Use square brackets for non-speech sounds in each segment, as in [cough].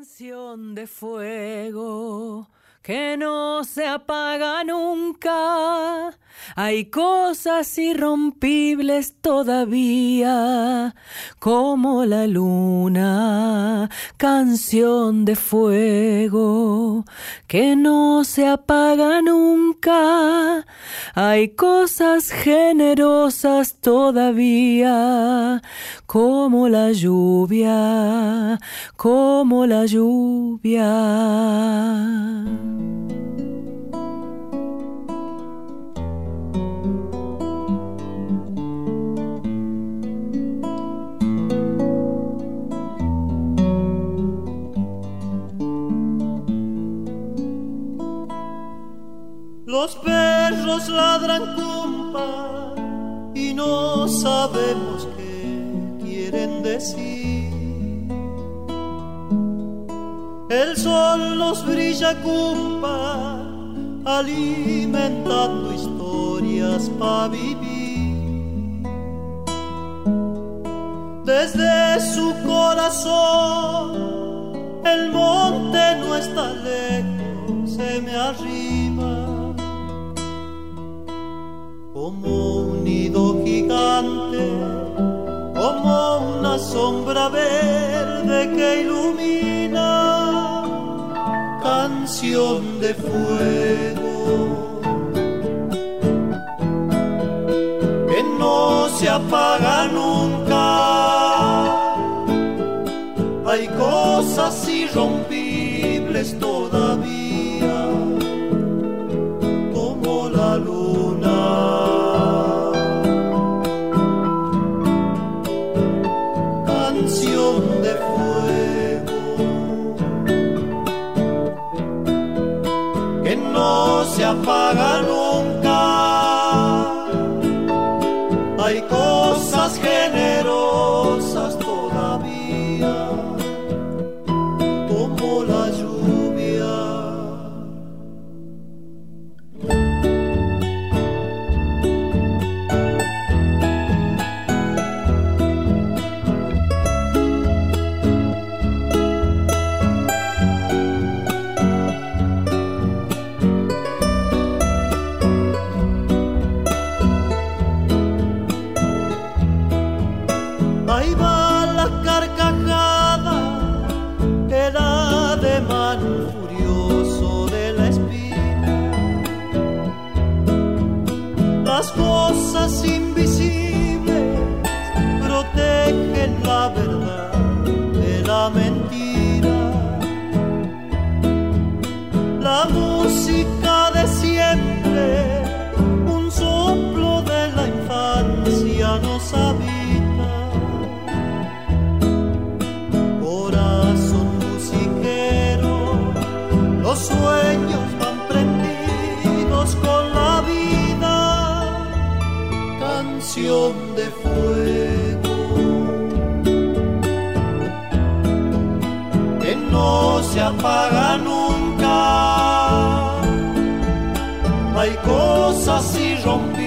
Canción de fuego que no se apaga nunca. Hay cosas irrompibles todavía, como la luna, canción de fuego que no se apaga nunca. Hay cosas generosas todavía, como la lluvia, como la lluvia. Los perros ladran cumpa y no sabemos qué quieren decir. El sol nos brilla cumpa, alimentando historias para vivir. Desde su corazón, el monte no está lejos, se me arriba. Como un nido gigante, como una sombra verde que ilumina canción de fuego que no se apaga nunca. Hay cosas irrompibles todavía, no apaga nunca. Hay cosas irrompibles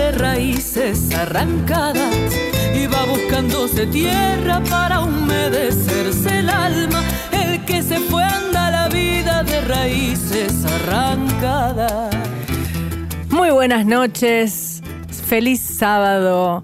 de raíces arrancadas y va buscándose tierra para humedecerse el alma. El que se fue anda la vida de raíces arrancadas. Muy buenas noches, feliz sábado.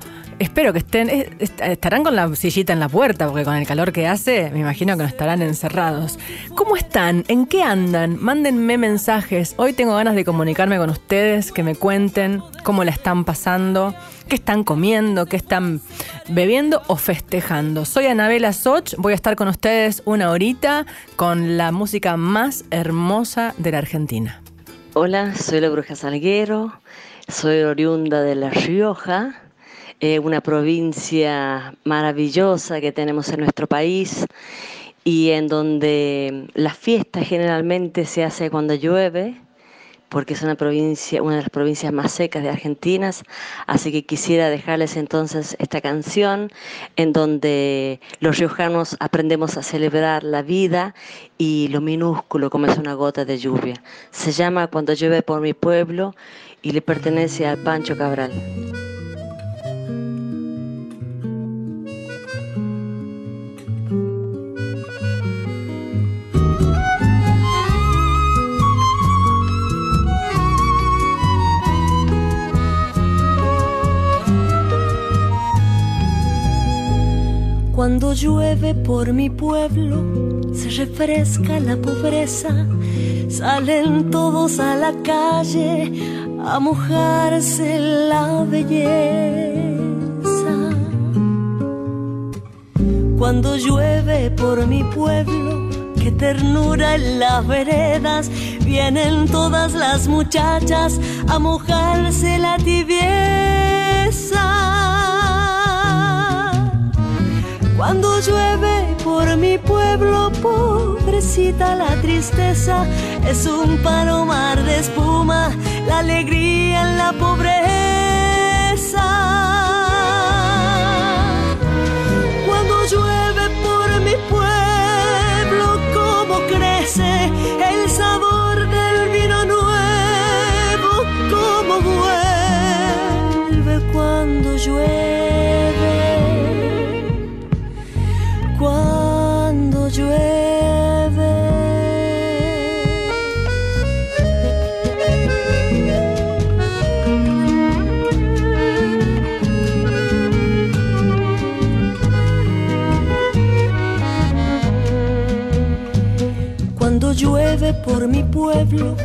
Espero que estén, estarán con la sillita en la puerta, porque con el calor que hace, me imagino que no estarán encerrados. ¿Cómo están? ¿En qué andan? Mándenme mensajes. Hoy tengo ganas de comunicarme con ustedes, que me cuenten cómo la están pasando, qué están comiendo, qué están bebiendo o festejando. Soy Anabela Soch, voy a estar con ustedes una horita con la música más hermosa de la Argentina. Hola, soy la Bruja Salguero, soy oriunda de La Rioja eh, una provincia maravillosa que tenemos en nuestro país y en donde la fiesta generalmente se hace cuando llueve, porque es una provincia, una de las provincias más secas de Argentina, así que quisiera dejarles entonces esta canción en donde los riojanos aprendemos a celebrar la vida y lo minúsculo como es una gota de lluvia. Se llama Cuando llueve por mi pueblo y le pertenece al Pancho Cabral. Cuando llueve por mi pueblo, se refresca la pobreza, salen todos a la calle a mojarse la belleza. Cuando llueve por mi pueblo, qué ternura en las veredas, vienen todas las muchachas a mojarse la tibieza. Cuando llueve por mi pueblo, pobrecita la tristeza, es un palomar de espuma, la alegría en la pobreza. Por mi pueblo,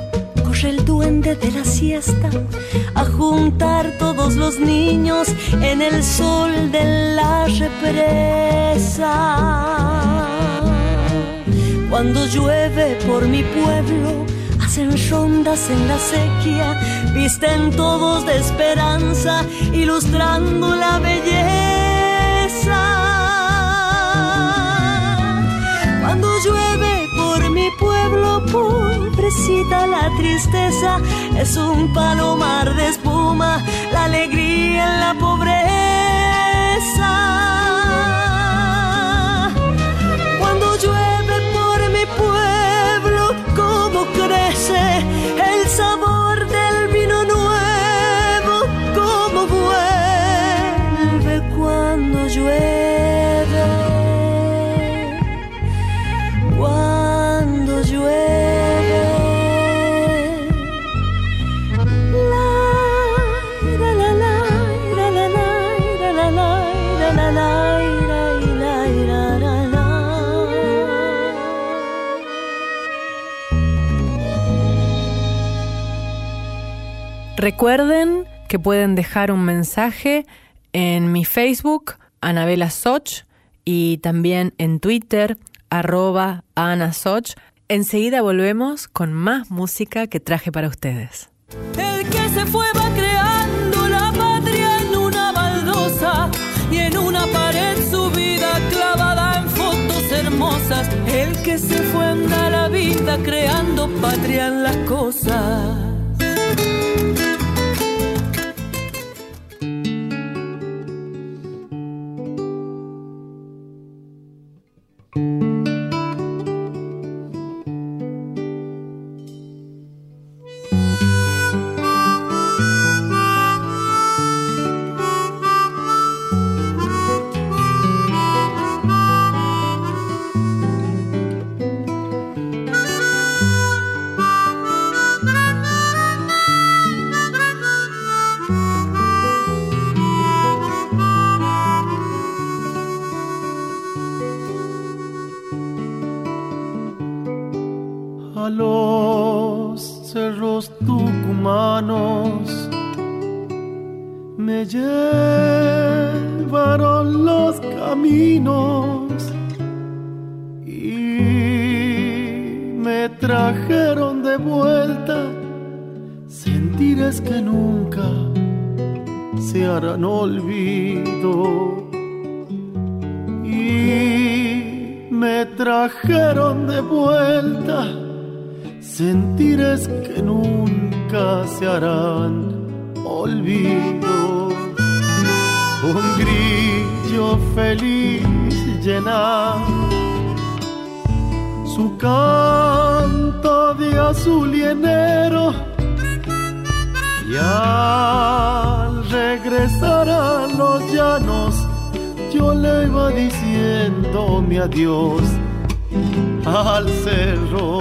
corre el duende de la siesta a juntar todos los niños en el sol de la represa. Cuando llueve por mi pueblo, hacen rondas en la sequía, visten todos de esperanza, ilustrando la belleza. Pobrecita la tristeza, es un palomar de espuma, la alegría en la pobreza. Cuando llueve por mi pueblo, cómo crece Recuerden que pueden dejar un mensaje en mi Facebook, Anabela Soch, y también en Twitter, arroba Ana Soch. Enseguida volvemos con más música que traje para ustedes. El que se fue va creando la patria en una baldosa y en una pared su vida clavada en fotos hermosas. El que se fue anda la vida creando patria en las cosas. Cerros tucumanos. Me llevaron los caminos y me trajeron de vuelta sentires que nunca se harán olvido. Y me trajeron de vuelta sentires que nunca se harán olvido. Un grillo feliz llena su canto de azul y enero y al regresar a los llanos yo le iba diciendo mi adiós al cerro.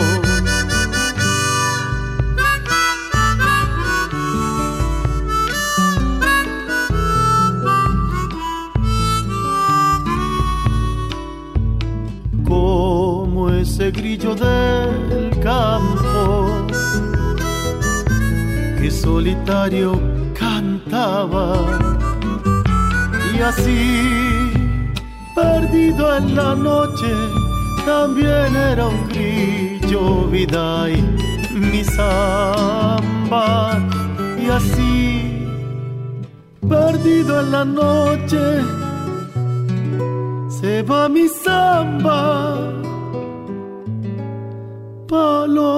Grillo del campo que solitario cantaba. Y así perdido en la noche también era un grillo vida y mi samba. Y así perdido en la noche se va mi samba palo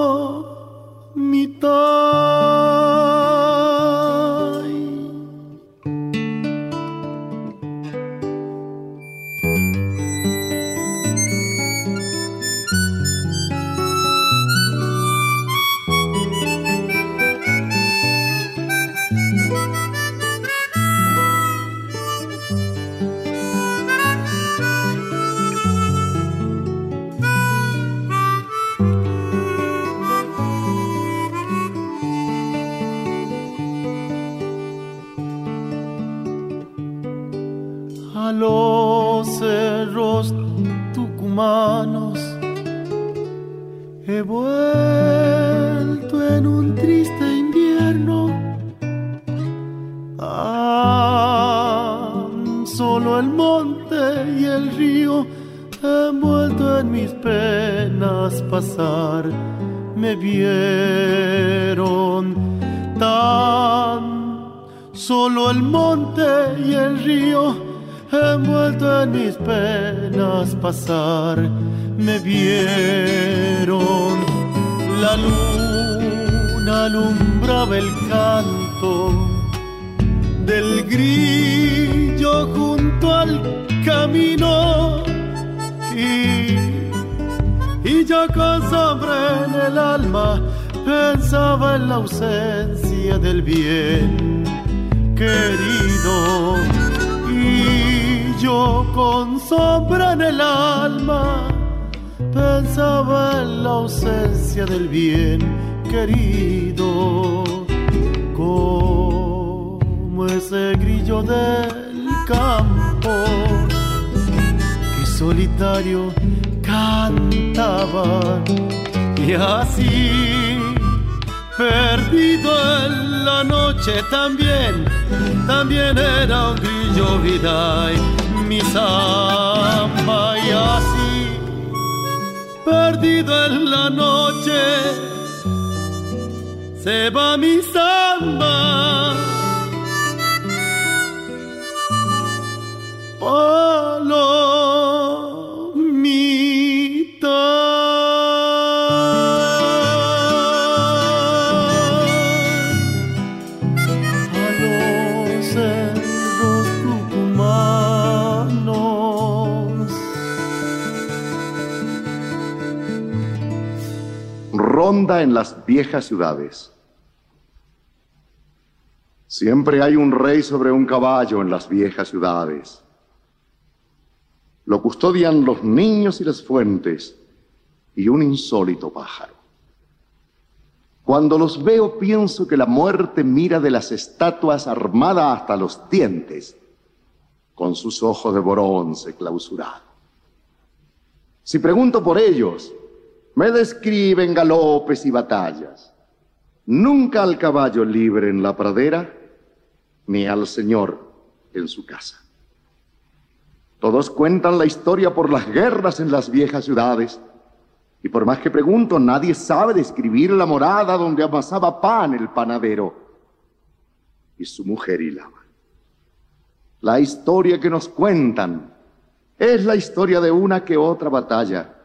perdido en la noche también, también era un grillo vida mi samba y así, perdido en la noche, se va mi samba. En las viejas ciudades. Siempre hay un rey sobre un caballo en las viejas ciudades. Lo custodian los niños y las fuentes y un insólito pájaro. Cuando los veo pienso que la muerte mira de las estatuas armada hasta los dientes, con sus ojos de bronce clausurado. Si pregunto por ellos, Me describen galopes y batallas. Nunca al caballo libre en la pradera, ni al señor en su casa. Todos cuentan la historia por las guerras en las viejas ciudades, y por más que pregunto, nadie sabe describir la morada donde amasaba pan el panadero y su mujer hilaba. La historia que nos cuentan es la historia de una que otra batalla,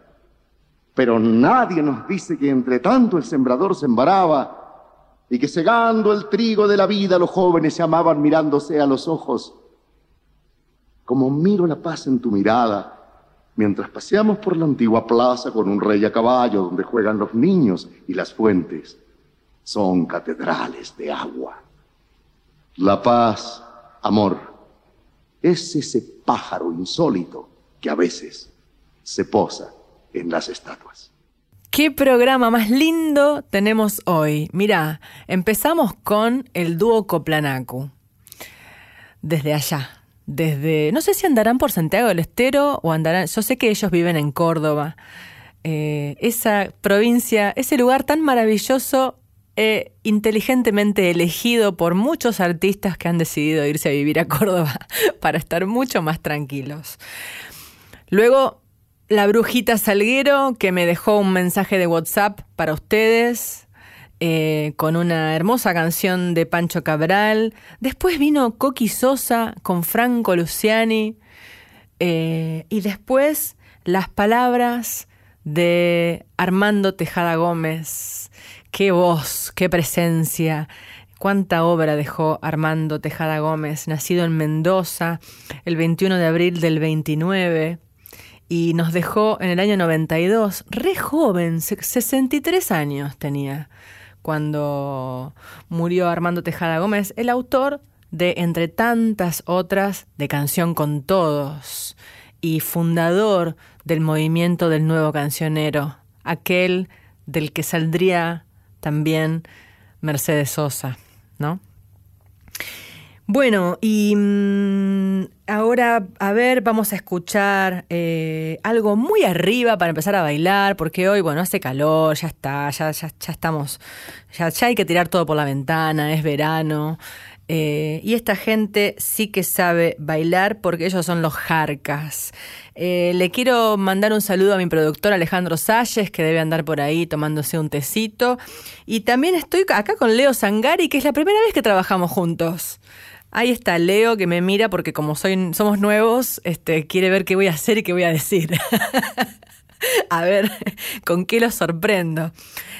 pero nadie nos dice que entre tanto el sembrador sembraba y que segando el trigo de la vida los jóvenes se amaban mirándose a los ojos. Como miro la paz en tu mirada, mientras paseamos por la antigua plaza con un rey a caballo donde juegan los niños y las fuentes son catedrales de agua. La paz, amor, es ese pájaro insólito que a veces se posa en las estatuas. ¿Qué programa más lindo tenemos hoy? Mira, empezamos con el dúo Coplanacu. Desde allá, desde, no sé si andarán por Santiago del Estero o andarán, yo sé que ellos viven en Córdoba, eh, esa provincia, ese lugar tan maravilloso, e inteligentemente elegido por muchos artistas que han decidido irse a vivir a Córdoba [laughs] para estar mucho más tranquilos. Luego, la brujita Salguero, que me dejó un mensaje de WhatsApp para ustedes, eh, con una hermosa canción de Pancho Cabral. Después vino Coqui Sosa con Franco Luciani. Eh, y después las palabras de Armando Tejada Gómez. Qué voz, qué presencia. Cuánta obra dejó Armando Tejada Gómez, nacido en Mendoza el 21 de abril del 29 y nos dejó en el año 92, re joven, 63 años tenía cuando murió Armando Tejada Gómez, el autor de, entre tantas otras, de Canción con Todos y fundador del movimiento del nuevo cancionero, aquel del que saldría también Mercedes Sosa, ¿no? Bueno, y mm, ahora, a ver, vamos a escuchar eh, algo muy arriba para empezar a bailar, porque hoy, bueno, hace calor, ya está, ya, ya, ya estamos, ya, ya, hay que tirar todo por la ventana, es verano. Eh, y esta gente sí que sabe bailar porque ellos son los jarcas. Eh, le quiero mandar un saludo a mi productor Alejandro Salles, que debe andar por ahí tomándose un tecito. Y también estoy acá con Leo Sangari, que es la primera vez que trabajamos juntos. Ahí está Leo que me mira porque como somos nuevos, este, quiere ver qué voy a hacer y qué voy a decir. [laughs] a ver, ¿con qué lo sorprendo?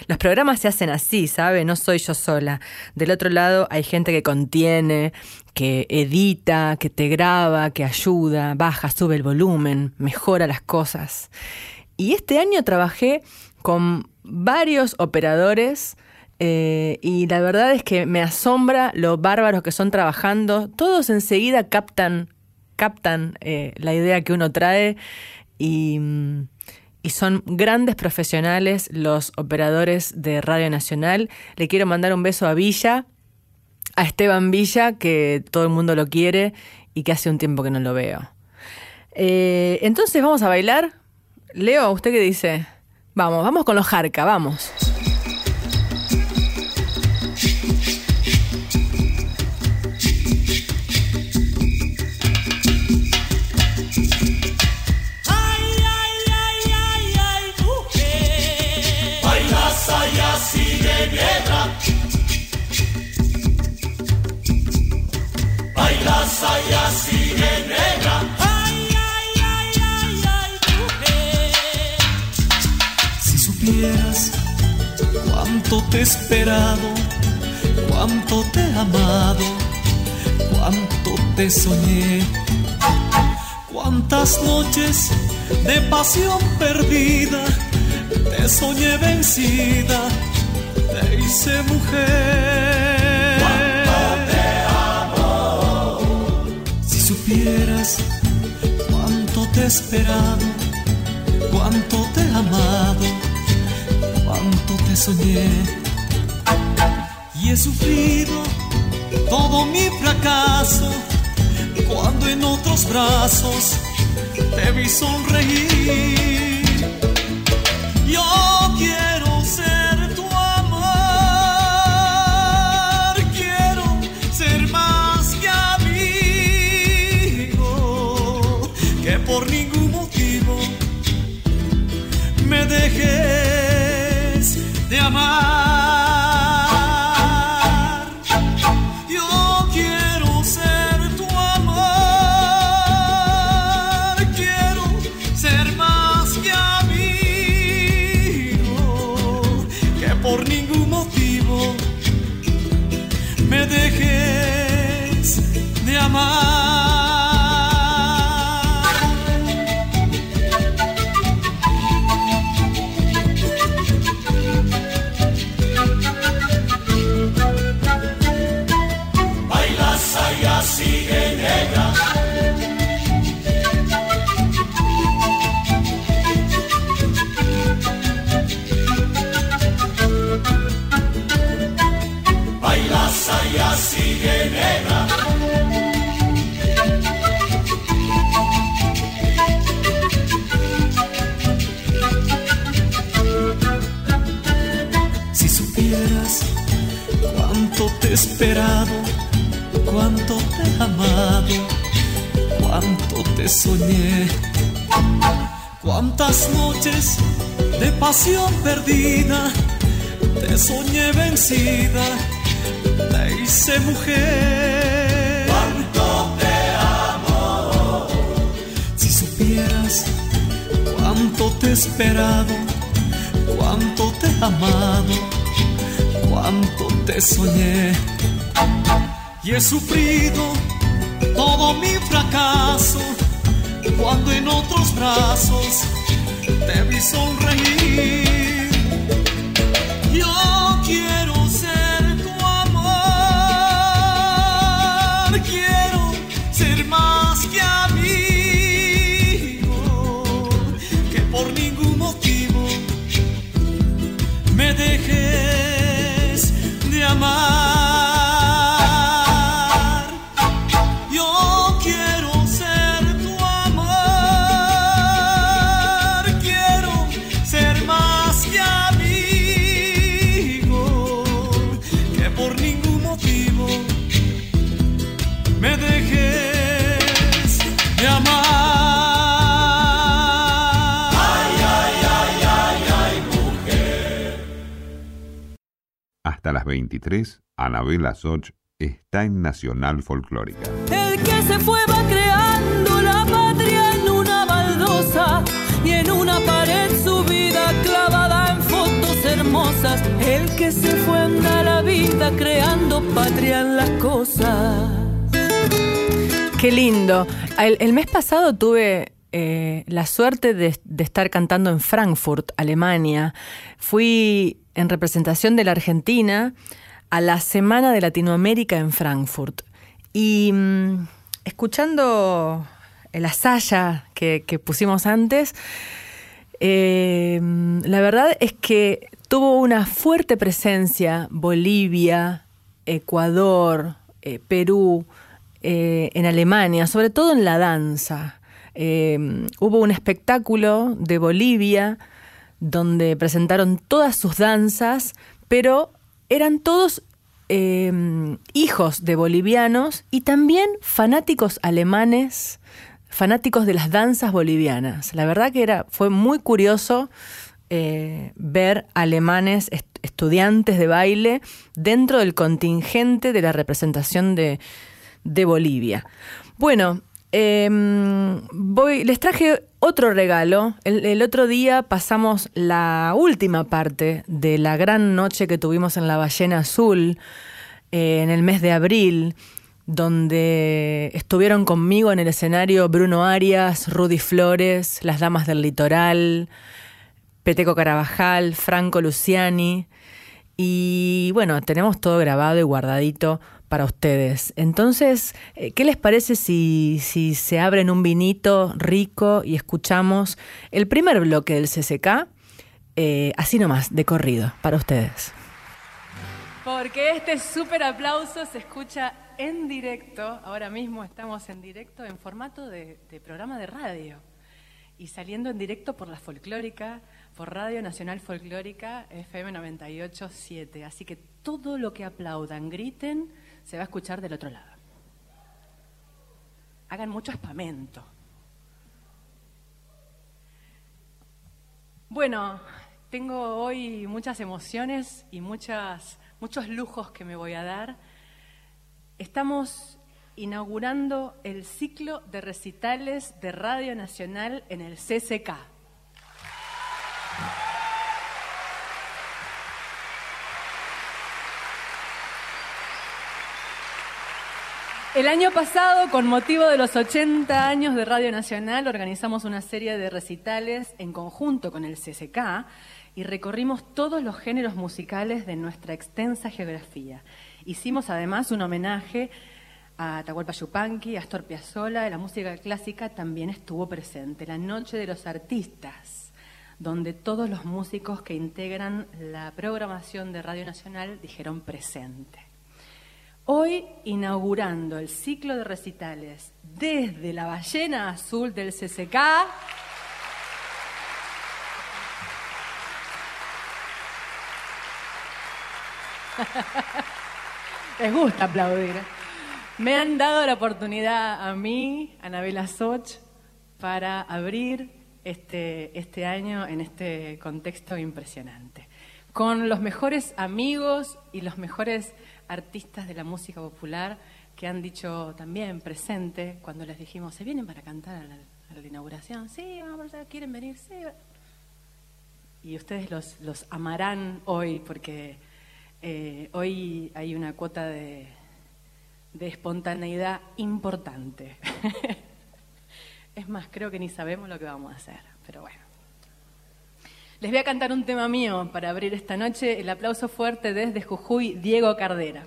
Los programas se hacen así, ¿sabe? No soy yo sola. Del otro lado hay gente que contiene, que edita, que te graba, que ayuda, baja, sube el volumen, mejora las cosas. Y este año trabajé con varios operadores eh, y la verdad es que me asombra lo bárbaros que son trabajando. Todos enseguida captan, captan eh, la idea que uno trae y, y, son grandes profesionales los operadores de Radio Nacional. Le quiero mandar un beso a Villa, a Esteban Villa, que todo el mundo lo quiere y que hace un tiempo que no lo veo. Eh, entonces vamos a bailar. Leo, ¿usted qué dice? Vamos, vamos con los jarca, vamos. Saya sigue negra. Ay, ay, ay, ay, ay, mujer. Si supieras cuánto te he esperado, cuánto te he amado, cuánto te soñé, cuántas noches de pasión perdida te soñé vencida, te hice mujer. Cuánto te he esperado, cuánto te he amado, cuánto te soñé. Y he sufrido todo mi fracaso cuando en otros brazos te vi sonreír. Esperado, cuánto te he amado, cuánto te soñé, cuántas noches de pasión perdida te soñé vencida, te hice mujer. Cuánto te amo. Si supieras cuánto te he esperado, cuánto te he amado, cuánto te soñé. Y he sufrido todo mi fracaso cuando en otros brazos te vi sonreír. Yo quiero me dejes de amar. Hasta las 23, Anabela Soch está en Nacional Folclórica. El que se fue Qué lindo. El, mes pasado tuve eh, la suerte de, estar cantando en Frankfurt, Alemania. Fui en representación de la Argentina a la Semana de Latinoamérica en Frankfurt. Y mm, escuchando la saya que, que pusimos antes, eh, la verdad es que tuvo una fuerte presencia Bolivia, Ecuador, eh, Perú, eh, en Alemania, sobre todo en la danza. Eh, hubo un espectáculo de Bolivia donde presentaron todas sus danzas, pero eran todos eh, hijos de bolivianos y también fanáticos alemanes, fanáticos de las danzas bolivianas. La verdad que era, fue muy curioso ver alemanes est estudiantes de baile dentro del contingente de la representación de, de Bolivia. Bueno, eh, voy, les traje otro regalo. El, el, otro día pasamos la última parte de la gran noche que tuvimos en la Ballena Azul eh, en el mes de abril, donde estuvieron conmigo en el escenario Bruno Arias, Rudy Flores, Las Damas del Litoral, Peteco Carabajal, Franco Luciani. Y bueno, tenemos todo grabado y guardadito para ustedes. Entonces, eh, ¿qué les parece si, si se abren un vinito rico y escuchamos el primer bloque del CCK? Eh, así nomás, de corrido, para ustedes. Porque este súper aplauso se escucha en directo. Ahora mismo estamos en directo en formato de, programa de radio y saliendo en directo por la folclórica, por Radio Nacional Folclórica FM 987. Así que todo lo que aplaudan, griten, se va a escuchar del otro lado. Hagan mucho espamento. Bueno, Tengo hoy muchas emociones y muchos lujos que me voy a dar. Estamos inaugurando el ciclo de recitales de Radio Nacional en el CCK. El año pasado, con motivo de los 80 años de Radio Nacional, organizamos una serie de recitales en conjunto con el CCK y recorrimos todos los géneros musicales de nuestra extensa geografía. Hicimos además un homenaje a Atahualpa Yupanqui, a Astor Piazzolla, la música clásica también estuvo presente. La Noche de los Artistas, donde todos los músicos que integran la programación de Radio Nacional dijeron presente. Hoy inaugurando el ciclo de recitales desde la ballena azul del CCK. [laughs] Les gusta aplaudir. Me han dado la oportunidad a mí, Anabela Soch, para abrir este, este año en este contexto impresionante. Con los mejores amigos y los mejores artistas de la música popular que han dicho también presente cuando les dijimos, ¿se vienen para cantar a la, inauguración? Sí, vamos, ¿quieren venir? Sí. Y ustedes los, los amarán hoy porque eh, hoy hay una cuota de, de espontaneidad importante. [laughs] es más, creo que ni sabemos lo que vamos a hacer, pero bueno. Les voy a cantar un tema mío para abrir esta noche. El aplauso fuerte desde Jujuy, Diego Cardera.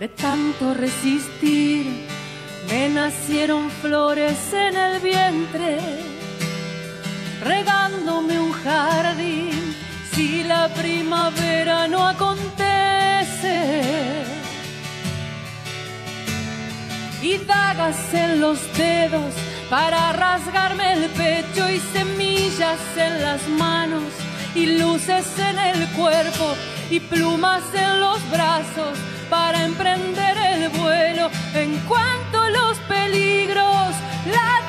De tanto resistir, me nacieron flores en el vientre, regándome un jardín, si la primavera no acontece. Y dagas en los dedos para rasgarme el pecho y semillas en las manos y luces en el cuerpo y plumas en los brazos para emprender el vuelo en cuanto los peligros. Laten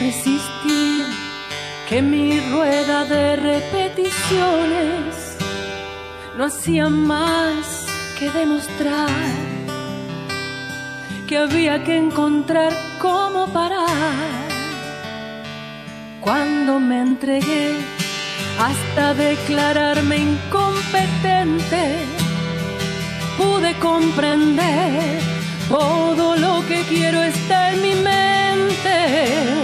resistir que mi rueda de repeticiones no hacía más que demostrar que había que encontrar cómo parar. Cuando me entregué hasta declararme incompetente, pude comprender todo lo que quiero está en mi mente.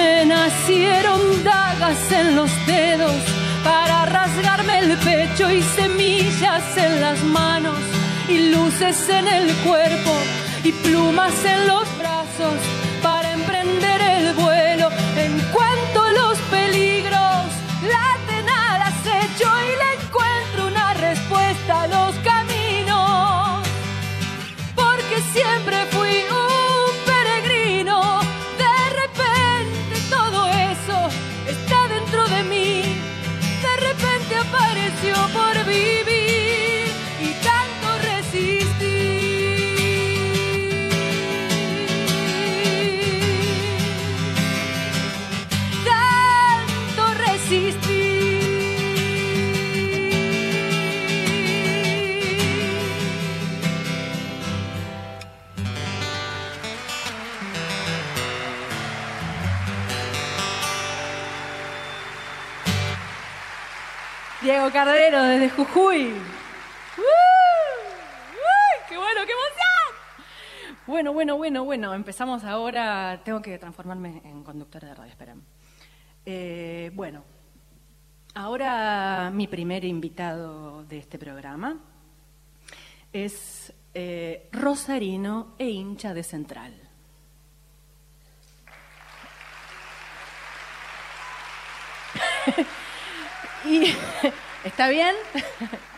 Me nacieron dagas en los dedos para rasgarme el pecho y semillas en las manos y luces en el cuerpo y plumas en los brazos Cardero desde Jujuy. ¡Uy! ¡Qué bueno, qué emoción! Bueno, bueno, bueno, bueno. Empezamos ahora. Tengo que transformarme en conductora de radio, esperen. Eh, bueno, ahora mi primer invitado de este programa es eh, rosarino e hincha de Central. [laughs] y está bien. [laughs]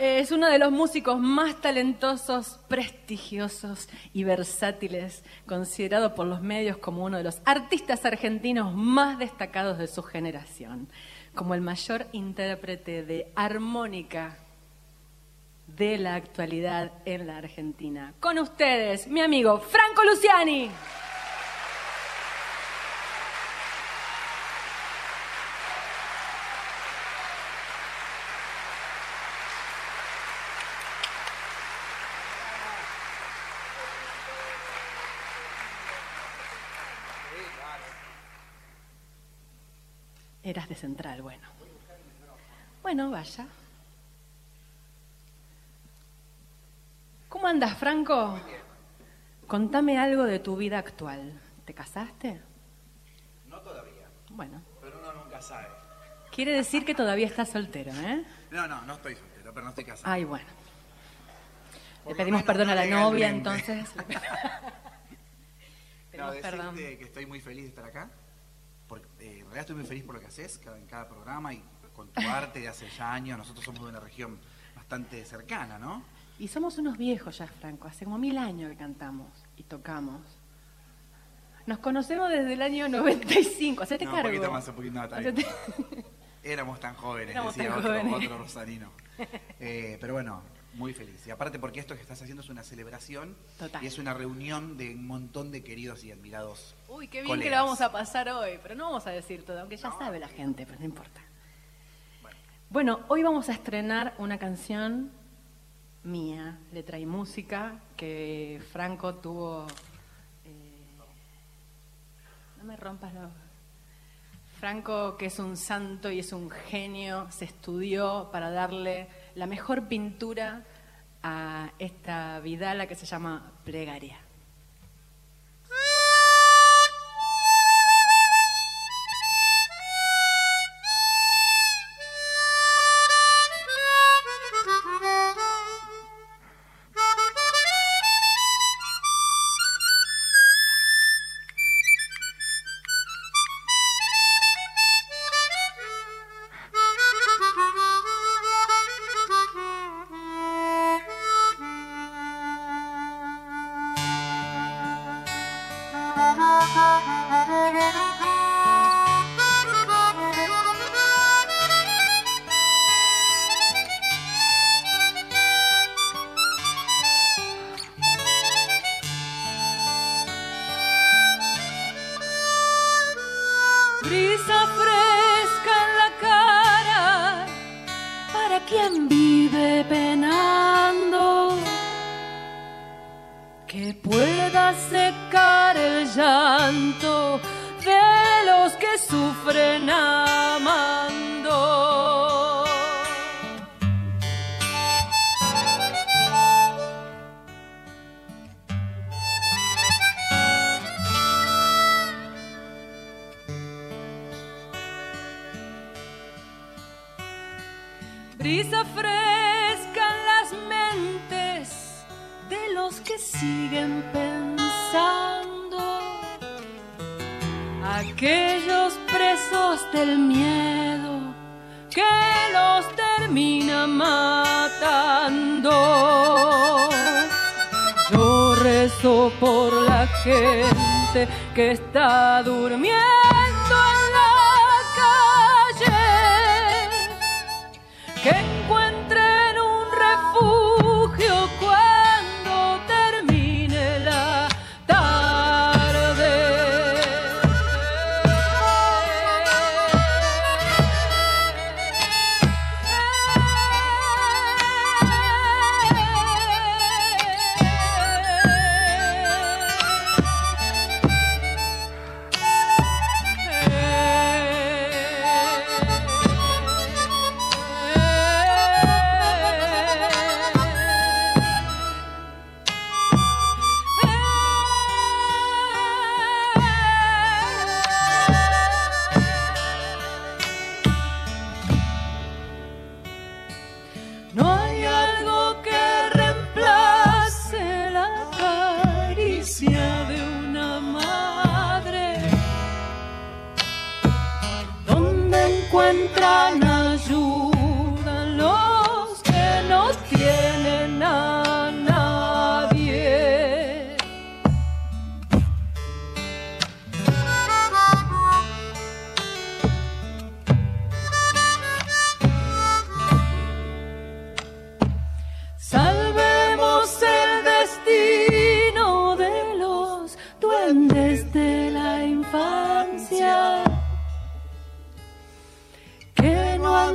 Es uno de los músicos más talentosos, prestigiosos y versátiles, considerado por los medios como uno de los artistas argentinos más destacados de su generación, como el mayor intérprete de armónica de la actualidad en la Argentina. Con ustedes, mi amigo Franco Luciani. Central, bueno. Bueno, vaya. ¿Cómo andas, Franco? Contame algo de tu vida actual. ¿Te casaste? No todavía, Bueno, pero uno nunca sabe. quiere decir que todavía estás soltero, ¿eh? No, no, no estoy soltero, pero no estoy casado. Ay, bueno. Por Le pedimos perdón no a la novia, entonces. [laughs] [laughs] Pedimos No, perdón. que estoy muy feliz de estar acá. Eh, en realidad estoy muy feliz por lo que haces cada, en cada programa y con tu [laughs] arte de hace ya años. Nosotros somos de una región bastante cercana, ¿no? Y somos unos viejos ya, Franco. Hace como mil años que cantamos y tocamos. Nos conocemos desde el año 95. Hacete No, cargo. un poquito más, un poquito más. Hacete-. [laughs] Éramos tan jóvenes, Éramos decía tan otro, jóvenes. otro rosarino. [laughs] Eh, pero bueno, muy feliz. Y aparte porque esto que estás haciendo es una celebración Total. y es una reunión de un montón de queridos y admirados. Uy, qué bien que la vamos a pasar hoy, pero no vamos a decir todo, aunque ya sabe la gente, pero no importa. Bueno, hoy vamos a estrenar una canción mía, letra y música, que Franco tuvo... eh, no me rompas los... Franco, que es un santo y es un genio, se estudió para darle la mejor pintura a esta vidala que se llama Plegaria. Termina matando. Yo rezo por la gente que está durmiendo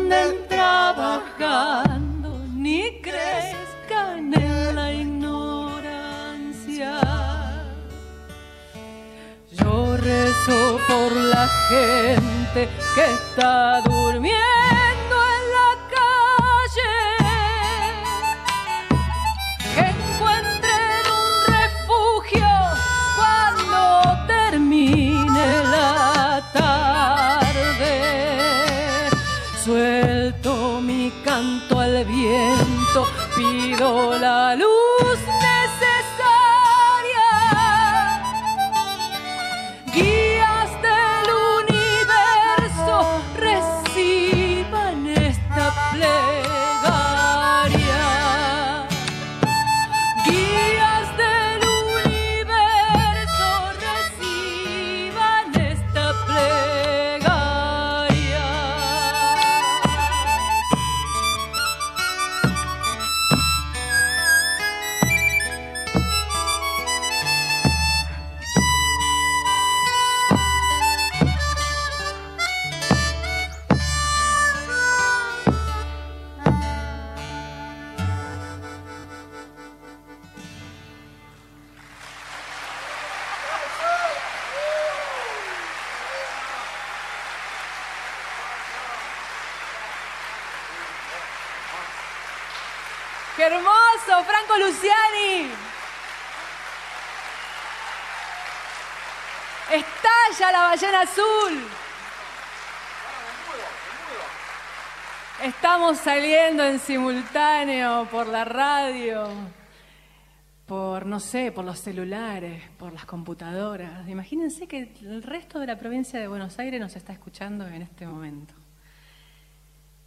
anden trabajando ni crezcan en la ignorancia. Yo rezo por la gente que está durmiendo. Pido la luz Estamos saliendo en simultáneo por la radio, por, no sé, por los celulares, por las computadoras. Imagínense que el resto de la provincia de Buenos Aires nos está escuchando en este momento.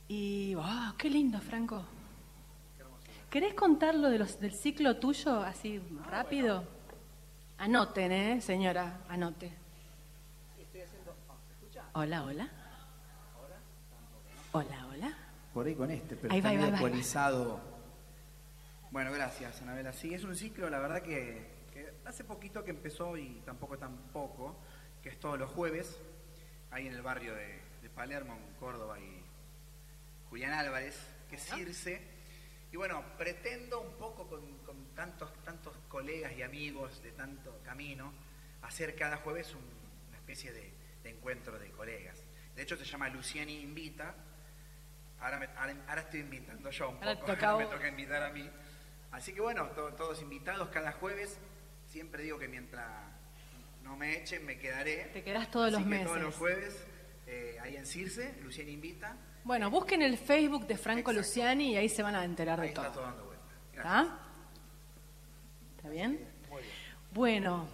Y, wow, qué lindo, Franco. ¿Querés contar lo del ciclo tuyo así rápido? Anoten, ¿eh, señora? Anote. Hola, hola. Hola, hola. Por ahí con este, pero Ahí está va, medio va, va. Bueno, gracias, Anabela. Sí, es un ciclo, la verdad que, que hace poquito que empezó y tampoco tan poco, que es todos los jueves, ahí en el barrio de, de Palermo, en Córdoba y Julián Álvarez, que es Circe. Y bueno, pretendo un poco con, con tantos, tantos colegas y amigos de tanto camino, hacer cada jueves un- una especie de, de encuentro de colegas. De hecho, se llama Luciani Invita. Ahora, me- ahora, ahora estoy invitando yo un poco, [laughs] me toca invitar a mí. Así que bueno, to- todos invitados cada jueves. Siempre digo que mientras no me echen, me quedaré. Te quedás todos Así los que Todos meses. los jueves, eh, ahí en Circe, Luciani Invita. Bueno, busquen el Facebook de Franco Exacto. Luciani y ahí se van a enterar de Ahí está todo. todo dando vuelta. ¿Está? ¿Está bien? Bueno,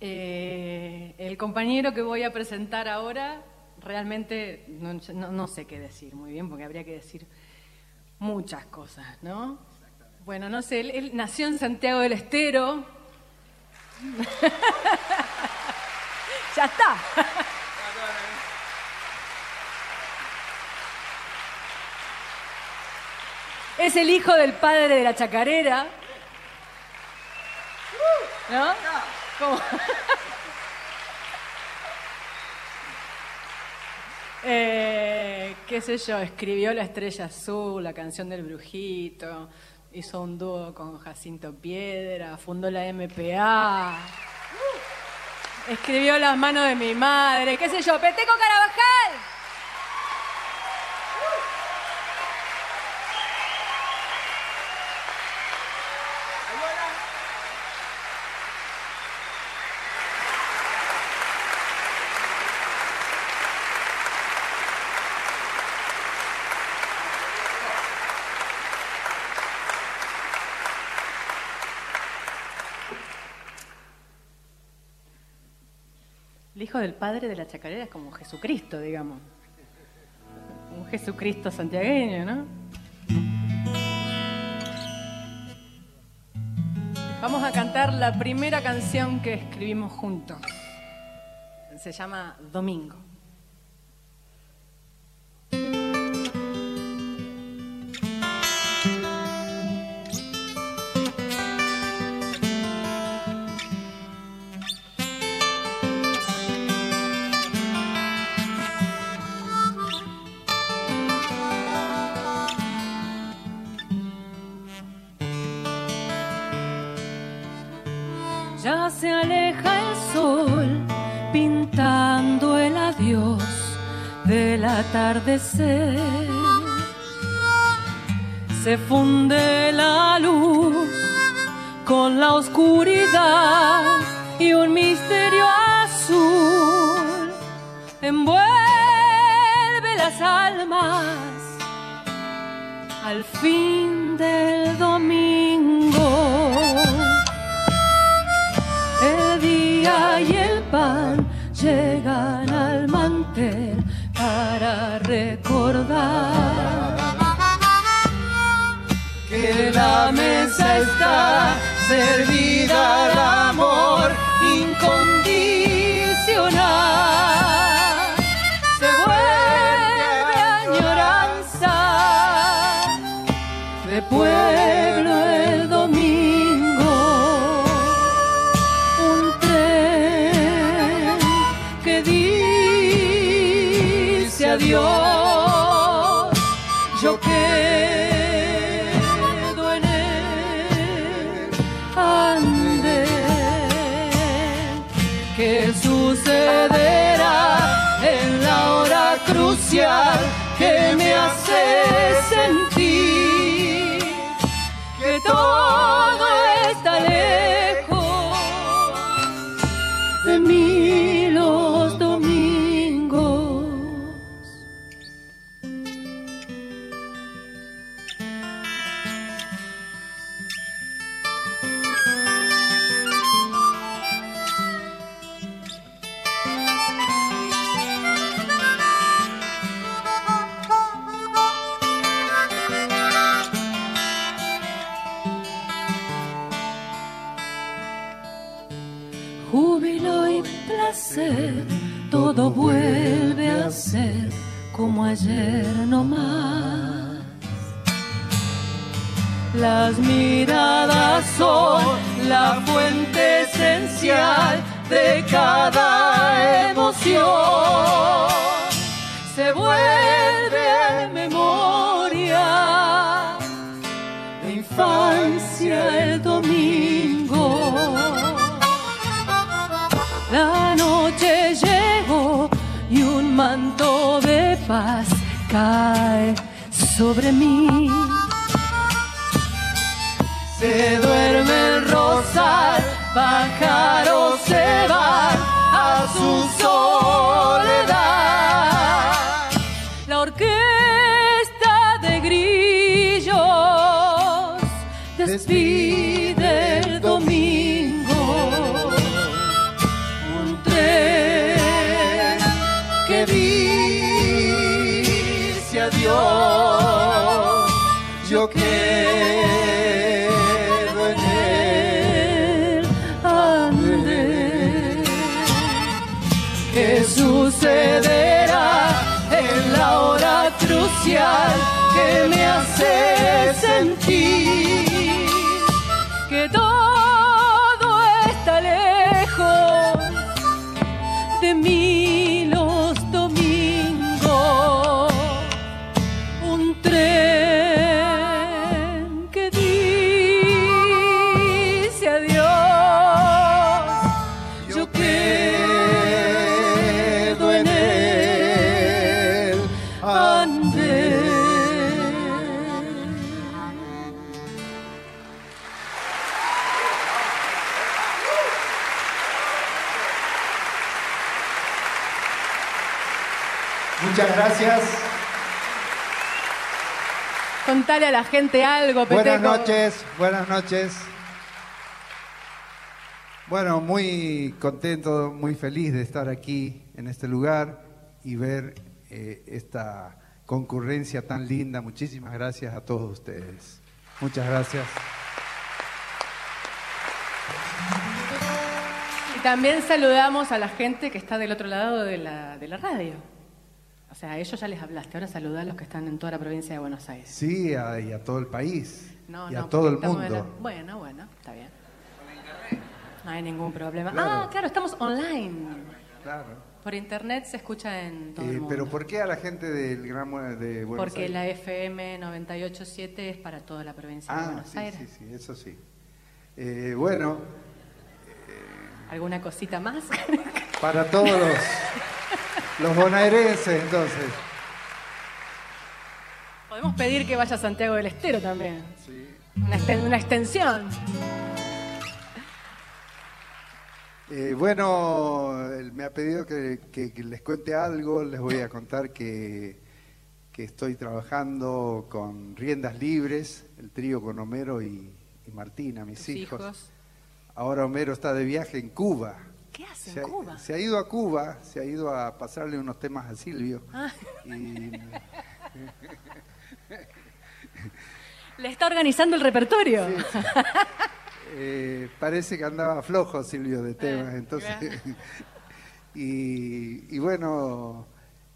eh, el compañero que voy a presentar ahora, realmente no, no- no sé qué decir muy bien, porque habría que decir muchas cosas, ¿no? Bueno, no sé, él, él nació en Santiago del Estero. [laughs] ya está. Es el hijo del padre de la chacarera. ¿No? ¿Cómo? Eh, qué sé yo, escribió La Estrella Azul, la canción del Brujito, hizo un dúo con Jacinto Piedra, fundó la MPA, escribió Las manos de mi madre, qué sé yo, Peteco Carabajal. Del padre de la chacarera es como Jesucristo, digamos. Un Jesucristo santiagueño, ¿no? Vamos a cantar la primera canción que escribimos juntos. Se llama Domingo. Se funde la luz con la oscuridad y un misterio azul envuelve las almas al fin del domingo. El día y el pan llegan recordar que la mesa está servida al amor incondicional. Se vuelve añoranza de pueblo en la hora crucial que me hace sentir que todo todo vuelve a ser como ayer no más. Las miradas son la fuente esencial de cada emoción. Se vuelve memoria de infancia el domingo. Cae sobre mí. Se duerme el rosal, pájaros se van a su soledad. Crucial gracias. Contale a la gente algo, Peteco. Buenas noches, buenas noches. Bueno, muy contento, muy feliz de estar aquí en este lugar y ver eh, esta concurrencia tan linda. Muchísimas gracias a todos ustedes. Muchas gracias. Y también saludamos a la gente que está del otro lado de la, de la radio. O sea, a ellos ya les hablaste. Ahora saluda a los que están en toda la provincia de Buenos Aires. Sí, a- y a todo el país. No, y a no, todo el porque estamos en mundo. la- Bueno, bueno, está bien. No hay ningún problema. Claro. Ah, claro, estamos online. Claro. Por internet se escucha en todo el Eh, mundo. pero ¿por qué a la gente del Gran Buenos- de Buenos Porque Aires? la FM 987 es para toda la provincia de Ah, Buenos sí, Aires. sí, sí, eso sí. Eh, bueno, ¿Alguna cosita más? para todos los Los bonaerenses, entonces. Podemos pedir que vaya a Santiago del Estero también. Una, esten- una extensión. Eh, bueno, me ha pedido que, que- que les cuente algo. Les voy a contar que, que estoy trabajando con Riendas Libres, el trío con Homero y, y Martina, mis hijos. hijos. Ahora Homero está de viaje en Cuba. ¿Qué hace Se en ha, Cuba? se ha ido a Cuba, se ha ido a pasarle unos temas a Silvio. Ah. Y, [laughs] Le está organizando el repertorio. eh, parece que andaba flojo Silvio de temas, Eh, entonces. [laughs] y, y bueno,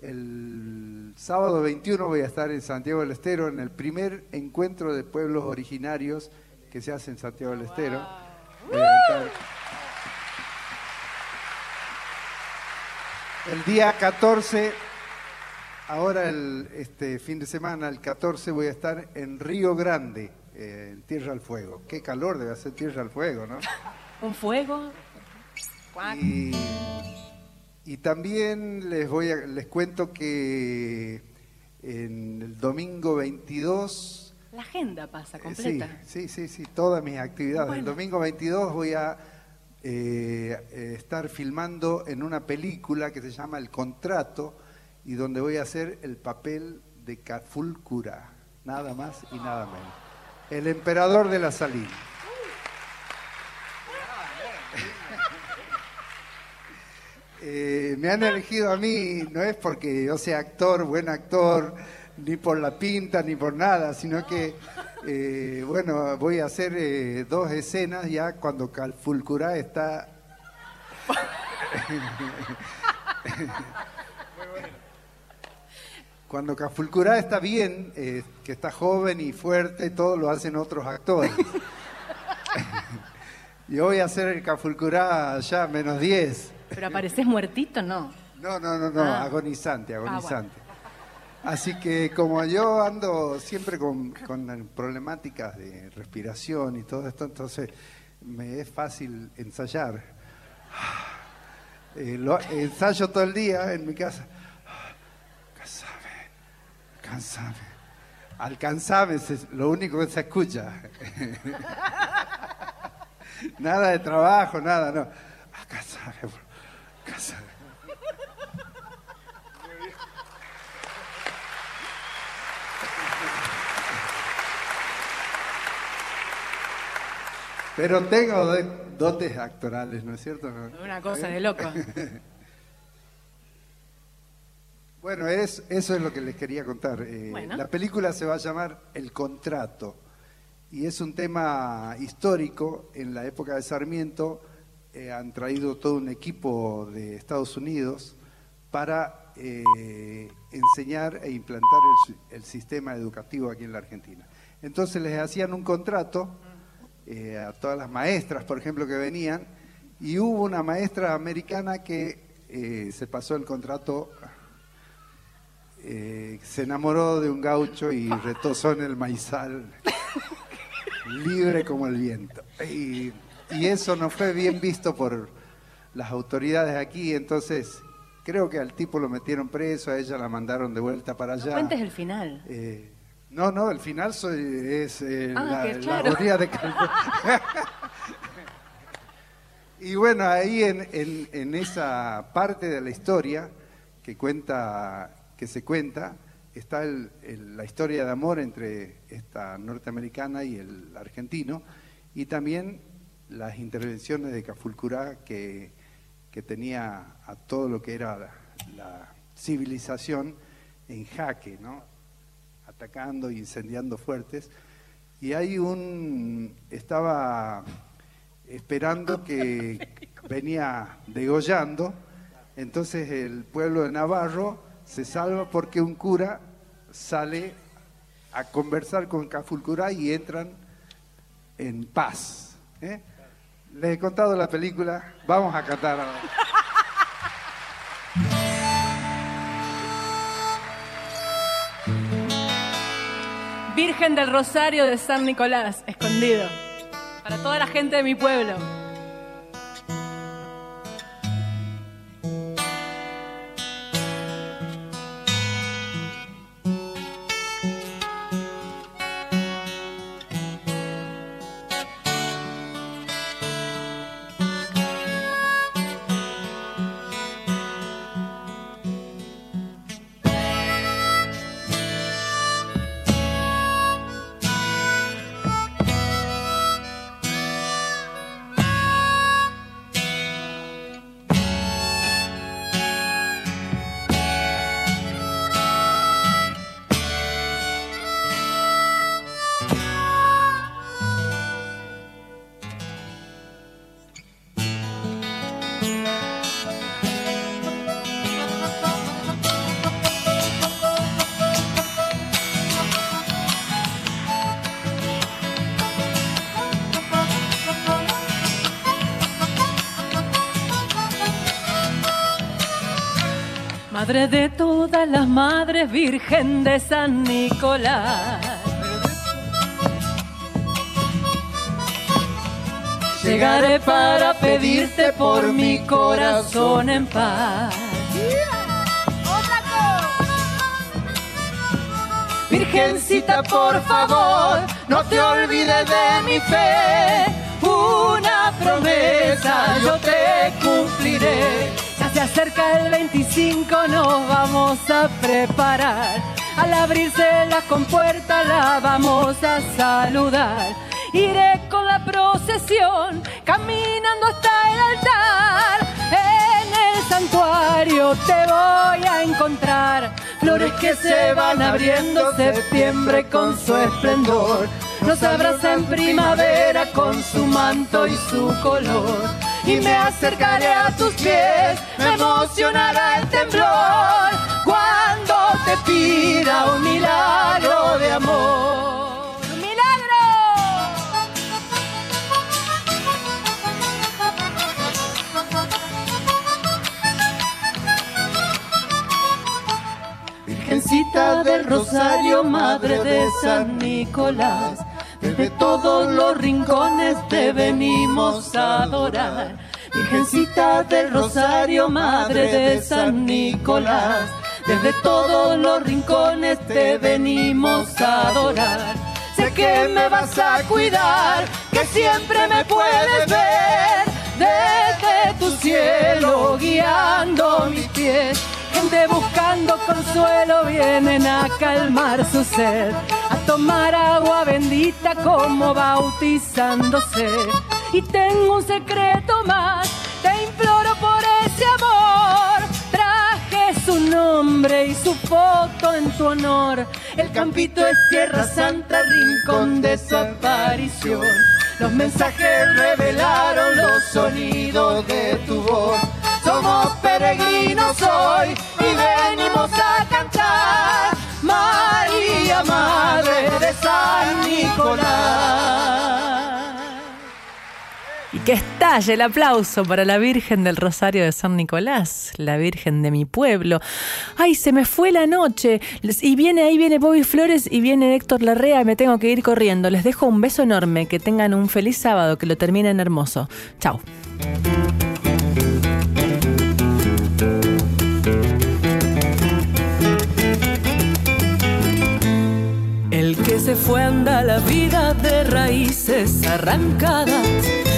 el sábado 21 voy a estar en Santiago del Estero en el primer encuentro de pueblos originarios que se hace en Santiago del Estero. Voy a estar- El día 14, ahora el, este fin de semana, el 14, voy a estar en Río Grande, eh, en Tierra al Fuego. Qué calor debe hacer Tierra al Fuego, ¿no? [laughs] Un fuego. Y, y también les voy a, les cuento que en el domingo 22 La agenda pasa eh, completa. Sí, sí, sí, sí, todas mis actividades. El domingo 22 voy a eh, estar filmando en una película que se llama El Contrato y donde voy a hacer el papel de Cafulcura, nada más y nada menos. El emperador de la salina. Eh, me han elegido a mí, no es porque yo sea actor, buen actor, ni por la pinta, ni por nada, sino que, eh, bueno, voy a hacer eh, dos escenas ya cuando Calfulcurá está... [laughs] Cuando Cafulcurá está bien, eh, que está joven y fuerte, todo lo hacen otros actores. [laughs] Yo voy a hacer el Cafulcurá ya menos 10. Pero apareces muertito, no. No, no, no, no, Ah. agonizante, agonizante. Así que como yo ando siempre con, con problemáticas de respiración y todo esto, entonces me es fácil ensayar. Eh, ensayo todo el día en mi casa. Cansame, cansame. Alcanzame, es lo único que se escucha. [laughs] nada de trabajo, nada, no. Cansame, cansame. Pero tengo dotes actorales, ¿no es cierto? Una cosa de loco. [laughs] Bueno, es, eso es lo que les quería contar. Eh, Bueno. La película se va a llamar El Contrato y es un tema histórico. En la época de Sarmiento eh, han traído todo un equipo de Estados Unidos para eh, enseñar e implantar el sistema educativo aquí en la Argentina. Entonces les hacían un contrato eh, a todas las maestras, por ejemplo, que venían, y hubo una maestra americana que eh, se pasó el contrato eh, se enamoró de un gaucho y retosó en el maizal, libre como el viento. Y, y eso no fue bien visto por las autoridades aquí, entonces creo que al tipo lo metieron preso, a ella la mandaron de vuelta para allá. Cuentes el final. Eh, no, no, el final soy- es eh, Ah, la, claro. de Calvo. [laughs] y bueno, ahí en, en- en esa parte de la historia que cuenta, que se cuenta, está el- el- la historia de amor entre esta norteamericana y el argentino, y también las intervenciones de Cafulcurá que, que tenía a todo lo que era la, la civilización en jaque, ¿no? Atacando e incendiando fuertes. Y hay un, estaba esperando que [laughs] venía degollando, entonces el pueblo de Navarro se salva porque un cura sale a conversar con Cafulcurá y entran en paz. ¿eh? Les he contado la película, vamos a cantar ahora. Virgen del Rosario de San Nicolás, escondido. Para toda la gente de mi pueblo. Madre de todas las madres, Virgen de San Nicolás. Llegaré para pedirte por mi corazón en paz. Virgencita, por favor, no te olvides de mi fe. Una promesa yo te cumpliré. Acerca el 25, nos vamos a preparar. Al abrirse la compuerta la vamos a saludar. Iré con la procesión, caminando hasta el altar. En el santuario te voy a encontrar. Flores que se van abriendo septiembre con su esplendor. Nos abraza en primavera con su manto y su color. Y me acercaré a tus pies, me emocionará el temblor. Cuando te pida un milagro de amor. ¡Un milagro! Virgencita del Rosario, Madre de San Nicolás, desde todos los rincones te venimos a adorar. Virgencita del Rosario, Madre de San Nicolás, desde todos los rincones te venimos a adorar. Sé que me vas a cuidar, que siempre me puedes ver, desde tu cielo guiando mis pies. Gente buscando consuelo vienen a calmar su sed, a tomar agua bendita como bautizándose. Y tengo un secreto más, te imploro por ese amor. Traje su nombre y su foto en tu honor. El campito es tierra santa, rincón de su aparición. Los mensajes revelaron los sonidos de tu voz. Somos peregrinos hoy y venimos a cantar. María, Madre de San Nicolás. Y que estalle el aplauso para la Virgen del Rosario de San Nicolás, la Virgen de mi pueblo. Ay, se me fue la noche. Y viene, ahí viene Bobby Flores y viene Héctor Larrea, me tengo que ir corriendo. Les dejo un beso enorme, que tengan un feliz sábado, que lo terminen hermoso. Chao. que se fue anda la vida de raíces arrancadas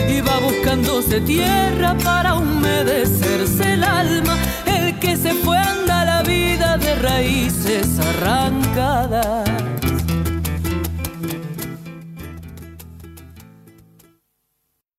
y va buscándose tierra para humedecerse el alma. El que se fue anda la vida de raíces arrancadas.